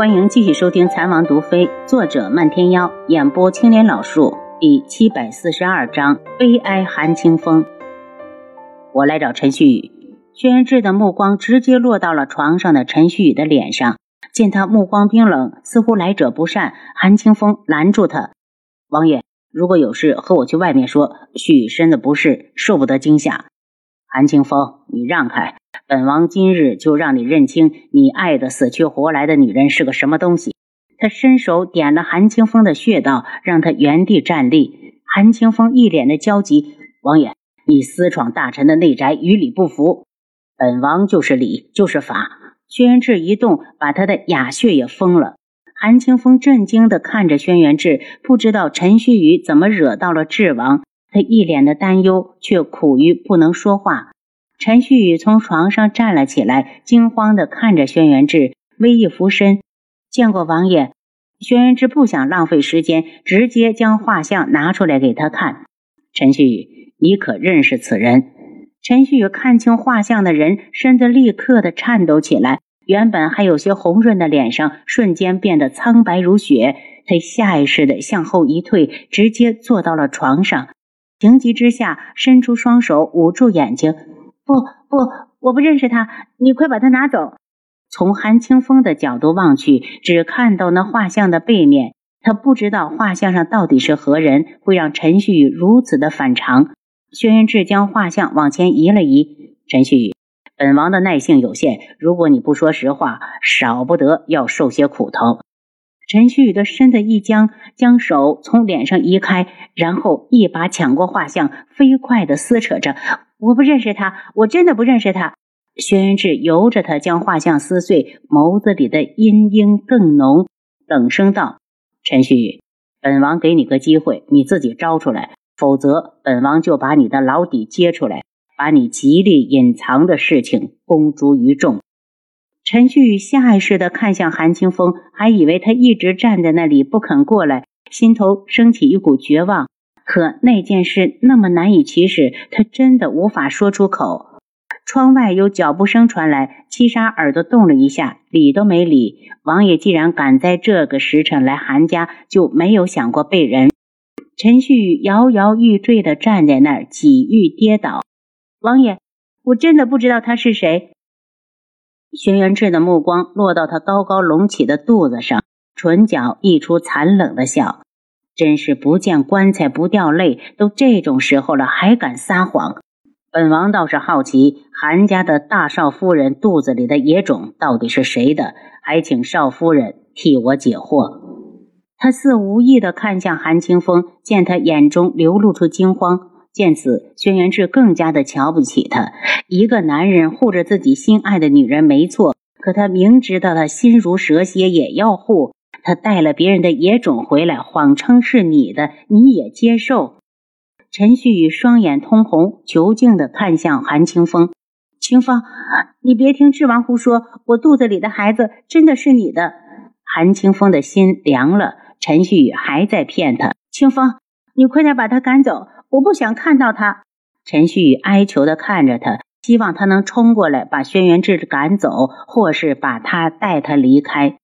欢迎继续收听《残王毒妃》，作者漫天妖，演播青莲老树，第七百四十二章：悲哀寒清风。我来找陈旭宇。轩辕志的目光直接落到了床上的陈旭宇的脸上，见他目光冰冷，似乎来者不善。韩清风拦住他：“王爷，如果有事，和我去外面说。旭宇身子不适，受不得惊吓。”韩清风，你让开！本王今日就让你认清你爱的死去活来的女人是个什么东西。他伸手点了韩清风的穴道，让他原地站立。韩清风一脸的焦急：“王爷，你私闯大臣的内宅，与理不符。本王就是理，就是法。”轩辕志一动，把他的哑穴也封了。韩清风震惊的看着轩辕志，不知道陈旭宇怎么惹到了智王。他一脸的担忧，却苦于不能说话。陈旭宇从床上站了起来，惊慌的看着轩辕志，微一俯身，见过王爷。轩辕志不想浪费时间，直接将画像拿出来给他看。陈旭宇，你可认识此人？陈旭宇看清画像的人，身子立刻的颤抖起来，原本还有些红润的脸上，瞬间变得苍白如雪。他下意识的向后一退，直接坐到了床上。情急之下，伸出双手捂住眼睛。不不，我不认识他，你快把他拿走。从韩清风的角度望去，只看到那画像的背面。他不知道画像上到底是何人，会让陈旭宇如此的反常。轩辕志将画像往前移了移。陈旭宇，本王的耐性有限，如果你不说实话，少不得要受些苦头。陈旭宇的身子一僵，将手从脸上移开，然后一把抢过画像，飞快的撕扯着。我不认识他，我真的不认识他。轩辕志由着他将画像撕碎，眸子里的阴阴更浓，冷声道：“陈旭宇，本王给你个机会，你自己招出来，否则本王就把你的老底揭出来，把你极力隐藏的事情公诸于众。”陈旭宇下意识地看向韩清风，还以为他一直站在那里不肯过来，心头升起一股绝望。可那件事那么难以启齿，他真的无法说出口。窗外有脚步声传来，七杀耳朵动了一下，理都没理。王爷既然敢在这个时辰来韩家，就没有想过被人。陈旭摇摇欲坠地站在那儿，几欲跌倒。王爷，我真的不知道他是谁。轩辕彻的目光落到他高高隆起的肚子上，唇角溢出残冷的笑。真是不见棺材不掉泪，都这种时候了还敢撒谎。本王倒是好奇，韩家的大少夫人肚子里的野种到底是谁的？还请少夫人替我解惑。他似无意地看向韩清风，见他眼中流露出惊慌。见此，轩辕志更加的瞧不起他。一个男人护着自己心爱的女人没错，可他明知道他心如蛇蝎，也要护。他带了别人的野种回来，谎称是你的，你也接受？陈旭宇双眼通红，求敬的看向韩清风：“清风，你别听智王胡说，我肚子里的孩子真的是你的。”韩清风的心凉了。陈旭宇还在骗他，清风，你快点把他赶走。我不想看到他。陈旭宇哀求的看着他，希望他能冲过来把轩辕志赶走，或是把他带他离开。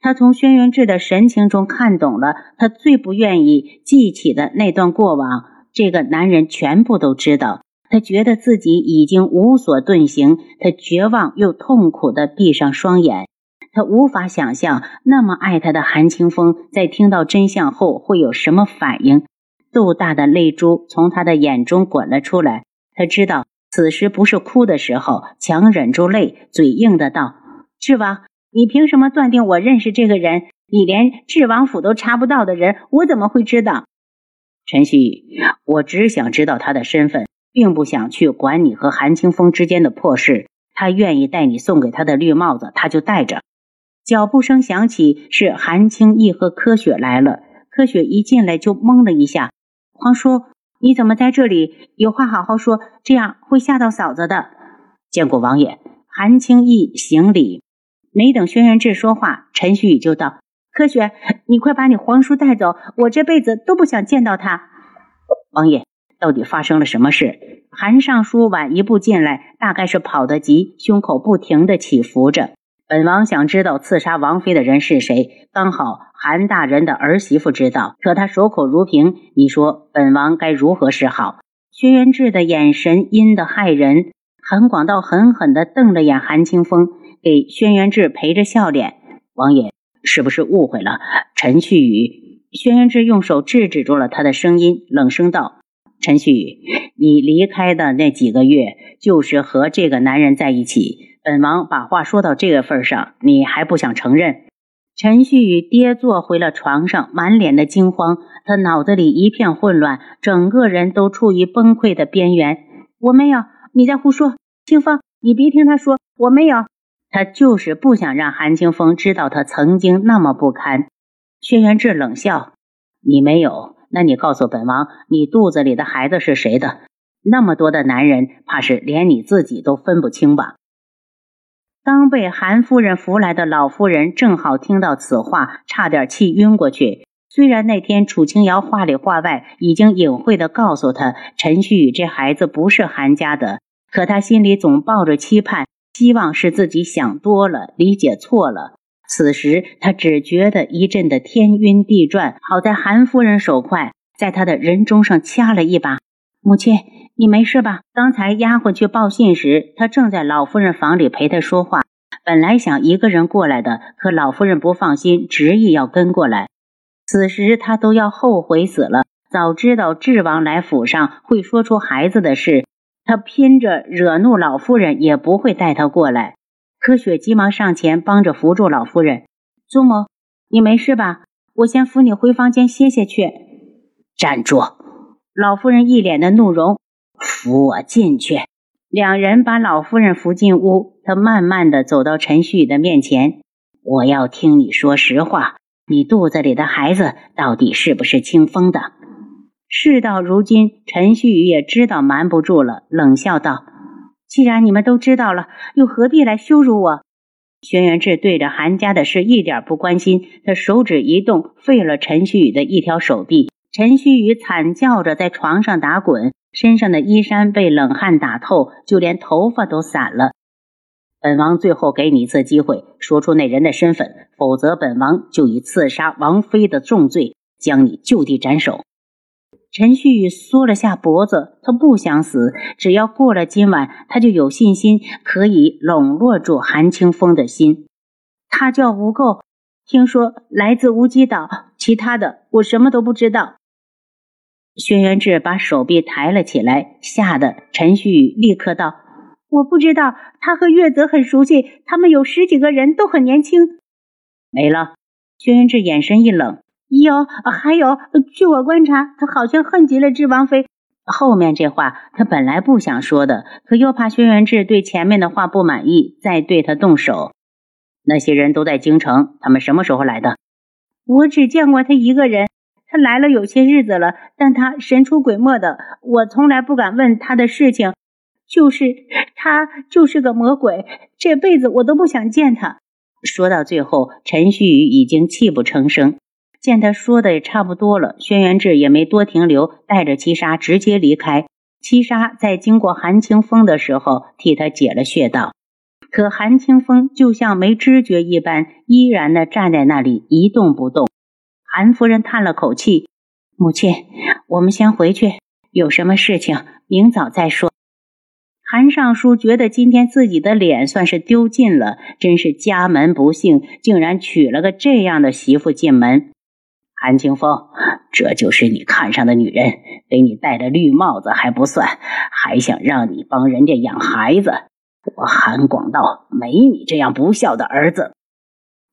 他从轩辕志的神情中看懂了，他最不愿意记起的那段过往，这个男人全部都知道。他觉得自己已经无所遁形，他绝望又痛苦的闭上双眼。他无法想象，那么爱他的韩清风，在听到真相后会有什么反应。豆大的泪珠从他的眼中滚了出来，他知道此时不是哭的时候，强忍住泪，嘴硬的道：“智王，你凭什么断定我认识这个人？你连智王府都查不到的人，我怎么会知道？”陈旭，我只想知道他的身份，并不想去管你和韩清风之间的破事。他愿意带你送给他的绿帽子，他就戴着。脚步声响起，是韩青义和柯雪来了。柯雪一进来就懵了一下。皇叔，你怎么在这里？有话好好说，这样会吓到嫂子的。见过王爷，韩青义行礼。没等轩辕志说话，陈旭宇就道：“柯雪，你快把你皇叔带走，我这辈子都不想见到他。”王爷，到底发生了什么事？韩尚书晚一步进来，大概是跑得急，胸口不停的起伏着。本王想知道刺杀王妃的人是谁，刚好韩大人的儿媳妇知道，可她守口如瓶。你说本王该如何是好？轩辕志的眼神阴得骇人。韩广道狠狠地瞪了眼韩清风，给轩辕志陪着笑脸。王爷是不是误会了？陈旭宇。轩辕志用手制止住了他的声音，冷声道：“陈旭宇，你离开的那几个月，就是和这个男人在一起。”本王把话说到这个份上，你还不想承认？陈旭宇跌坐回了床上，满脸的惊慌，他脑子里一片混乱，整个人都处于崩溃的边缘。我没有，你在胡说，清风，你别听他说，我没有。他就是不想让韩清风知道他曾经那么不堪。轩辕志冷笑：“你没有，那你告诉本王，你肚子里的孩子是谁的？那么多的男人，怕是连你自己都分不清吧？”刚被韩夫人扶来的老夫人正好听到此话，差点气晕过去。虽然那天楚清瑶话里话外已经隐晦的告诉她陈旭宇这孩子不是韩家的，可她心里总抱着期盼，希望是自己想多了，理解错了。此时她只觉得一阵的天晕地转。好在韩夫人手快，在她的人中上掐了一把，母亲。你没事吧？刚才丫鬟去报信时，他正在老夫人房里陪她说话。本来想一个人过来的，可老夫人不放心，执意要跟过来。此时他都要后悔死了。早知道智王来府上会说出孩子的事，他拼着惹怒老夫人也不会带他过来。柯雪急忙上前帮着扶住老夫人：“祖母，你没事吧？我先扶你回房间歇歇去。”站住！老夫人一脸的怒容。扶我进去。两人把老夫人扶进屋，她慢慢的走到陈旭宇的面前。我要听你说实话，你肚子里的孩子到底是不是清风的？事到如今，陈旭宇也知道瞒不住了，冷笑道：“既然你们都知道了，又何必来羞辱我？”轩辕志对着韩家的事一点不关心，他手指一动，废了陈旭宇的一条手臂。陈旭宇惨叫着在床上打滚。身上的衣衫被冷汗打透，就连头发都散了。本王最后给你一次机会，说出那人的身份，否则本王就以刺杀王妃的重罪将你就地斩首。陈旭缩了下脖子，他不想死，只要过了今晚，他就有信心可以笼络住韩清风的心。他叫吴垢，听说来自无极岛，其他的我什么都不知道。轩辕志把手臂抬了起来，吓得陈旭宇立刻道：“我不知道，他和月泽很熟悉，他们有十几个人都很年轻。”没了。轩辕志眼神一冷：“有，还有，据我观察，他好像恨极了智王妃。”后面这话他本来不想说的，可又怕轩辕志对前面的话不满意，再对他动手。那些人都在京城，他们什么时候来的？我只见过他一个人。他来了有些日子了，但他神出鬼没的，我从来不敢问他的事情。就是他就是个魔鬼，这辈子我都不想见他。说到最后，陈旭宇已经泣不成声。见他说的也差不多了，轩辕志也没多停留，带着七杀直接离开。七杀在经过韩清风的时候，替他解了穴道，可韩清风就像没知觉一般，依然的站在那里一动不动。韩夫人叹了口气：“母亲，我们先回去，有什么事情明早再说。”韩尚书觉得今天自己的脸算是丢尽了，真是家门不幸，竟然娶了个这样的媳妇进门。韩清风，这就是你看上的女人，给你戴了绿帽子还不算，还想让你帮人家养孩子。我韩广道没你这样不孝的儿子。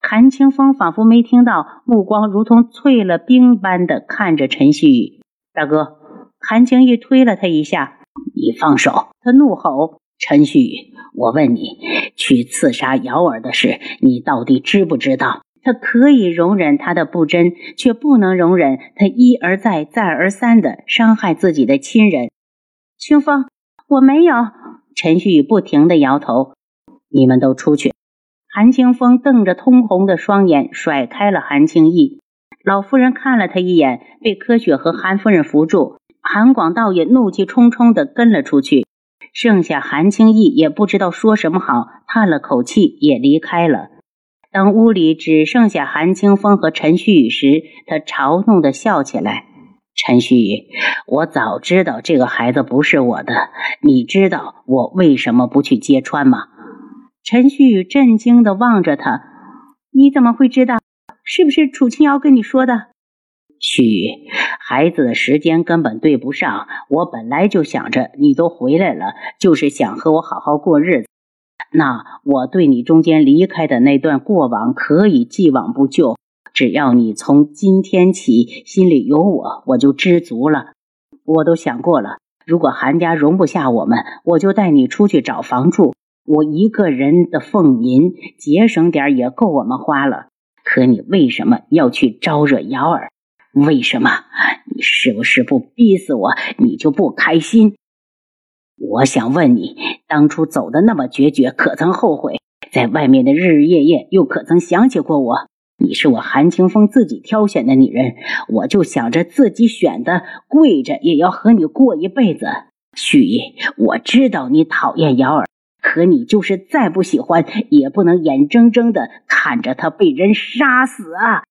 韩清风仿佛没听到，目光如同淬了冰般的看着陈旭宇大哥。韩青玉推了他一下：“你放手！”他怒吼：“陈旭宇，我问你，去刺杀瑶儿的事，你到底知不知道？”他可以容忍他的不真，却不能容忍他一而再、再而三的伤害自己的亲人。清风，我没有。陈旭不停的摇头：“你们都出去。”韩清风瞪着通红的双眼，甩开了韩青义。老夫人看了他一眼，被柯雪和韩夫人扶住。韩广道也怒气冲冲地跟了出去。剩下韩青义也不知道说什么好，叹了口气也离开了。当屋里只剩下韩清风和陈旭宇时，他嘲弄的笑起来：“陈旭宇，我早知道这个孩子不是我的，你知道我为什么不去揭穿吗？”陈旭宇震惊的望着他：“你怎么会知道？是不是楚清瑶跟你说的？”旭宇，孩子的时间根本对不上。我本来就想着你都回来了，就是想和我好好过日子。那我对你中间离开的那段过往可以既往不咎，只要你从今天起心里有我，我就知足了。我都想过了，如果韩家容不下我们，我就带你出去找房住。我一个人的俸银节省点也够我们花了。可你为什么要去招惹瑶儿？为什么？你是不是不逼死我，你就不开心？我想问你，当初走的那么决绝，可曾后悔？在外面的日日夜夜，又可曾想起过我？你是我韩清风自己挑选的女人，我就想着自己选的，跪着也要和你过一辈子。旭夜，我知道你讨厌瑶儿，可你就是再不喜欢，也不能眼睁睁的看着她被人杀死啊！